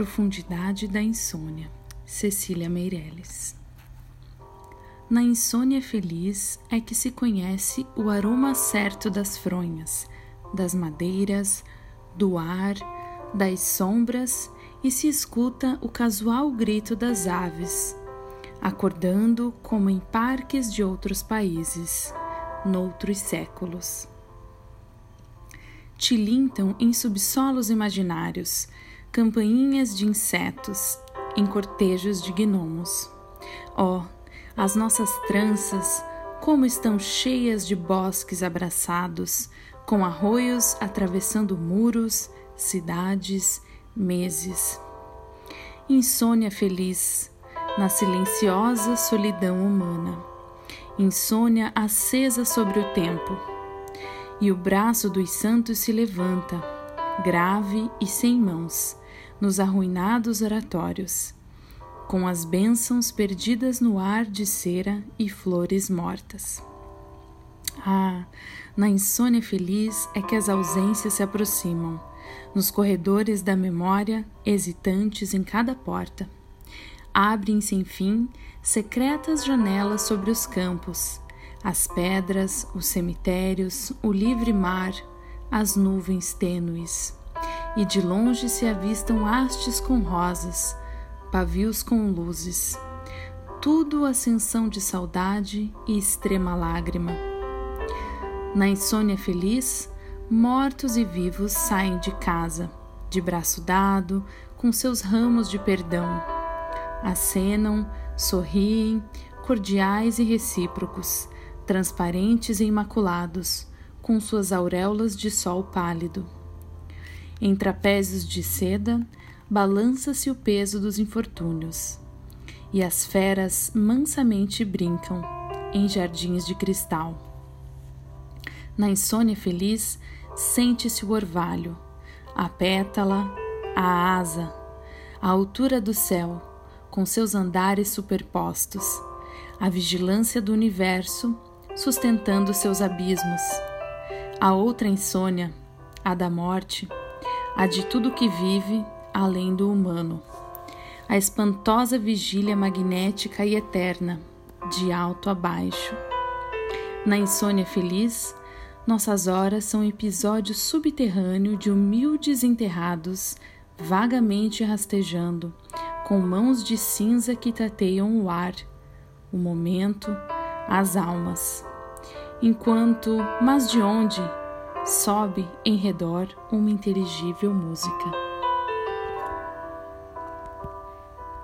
profundidade da insônia. Cecília Meirelles. Na insônia feliz é que se conhece o aroma certo das fronhas, das madeiras, do ar, das sombras e se escuta o casual grito das aves, acordando como em parques de outros países, noutros séculos. Tilintam em subsolos imaginários campainhas de insetos em cortejos de gnomos. Oh, as nossas tranças, como estão cheias de bosques abraçados, com arroios atravessando muros, cidades, meses. Insônia feliz, na silenciosa solidão humana. Insônia acesa sobre o tempo. E o braço dos santos se levanta, grave e sem mãos, nos arruinados oratórios, com as bênçãos perdidas no ar de cera e flores mortas. Ah, na insônia feliz é que as ausências se aproximam, nos corredores da memória, hesitantes em cada porta. Abrem-se, enfim, secretas janelas sobre os campos, as pedras, os cemitérios, o livre mar, as nuvens tênues e de longe se avistam hastes com rosas, pavios com luzes. Tudo ascensão de saudade e extrema lágrima. Na insônia feliz, mortos e vivos saem de casa, de braço dado, com seus ramos de perdão. Acenam, sorriem, cordiais e recíprocos, transparentes e imaculados, com suas auréolas de sol pálido. Em trapézios de seda, balança-se o peso dos infortúnios, e as feras mansamente brincam em jardins de cristal. Na insônia feliz, sente-se o orvalho, a pétala, a asa, a altura do céu, com seus andares superpostos, a vigilância do universo sustentando seus abismos. A outra insônia, a da morte, a de tudo que vive além do humano. A espantosa vigília magnética e eterna, de alto a baixo. Na insônia feliz, nossas horas são episódios subterrâneo de humildes enterrados, vagamente rastejando, com mãos de cinza que tateiam o ar, o momento, as almas. Enquanto, mas de onde? Sobe em redor uma inteligível música.